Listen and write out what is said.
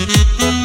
Música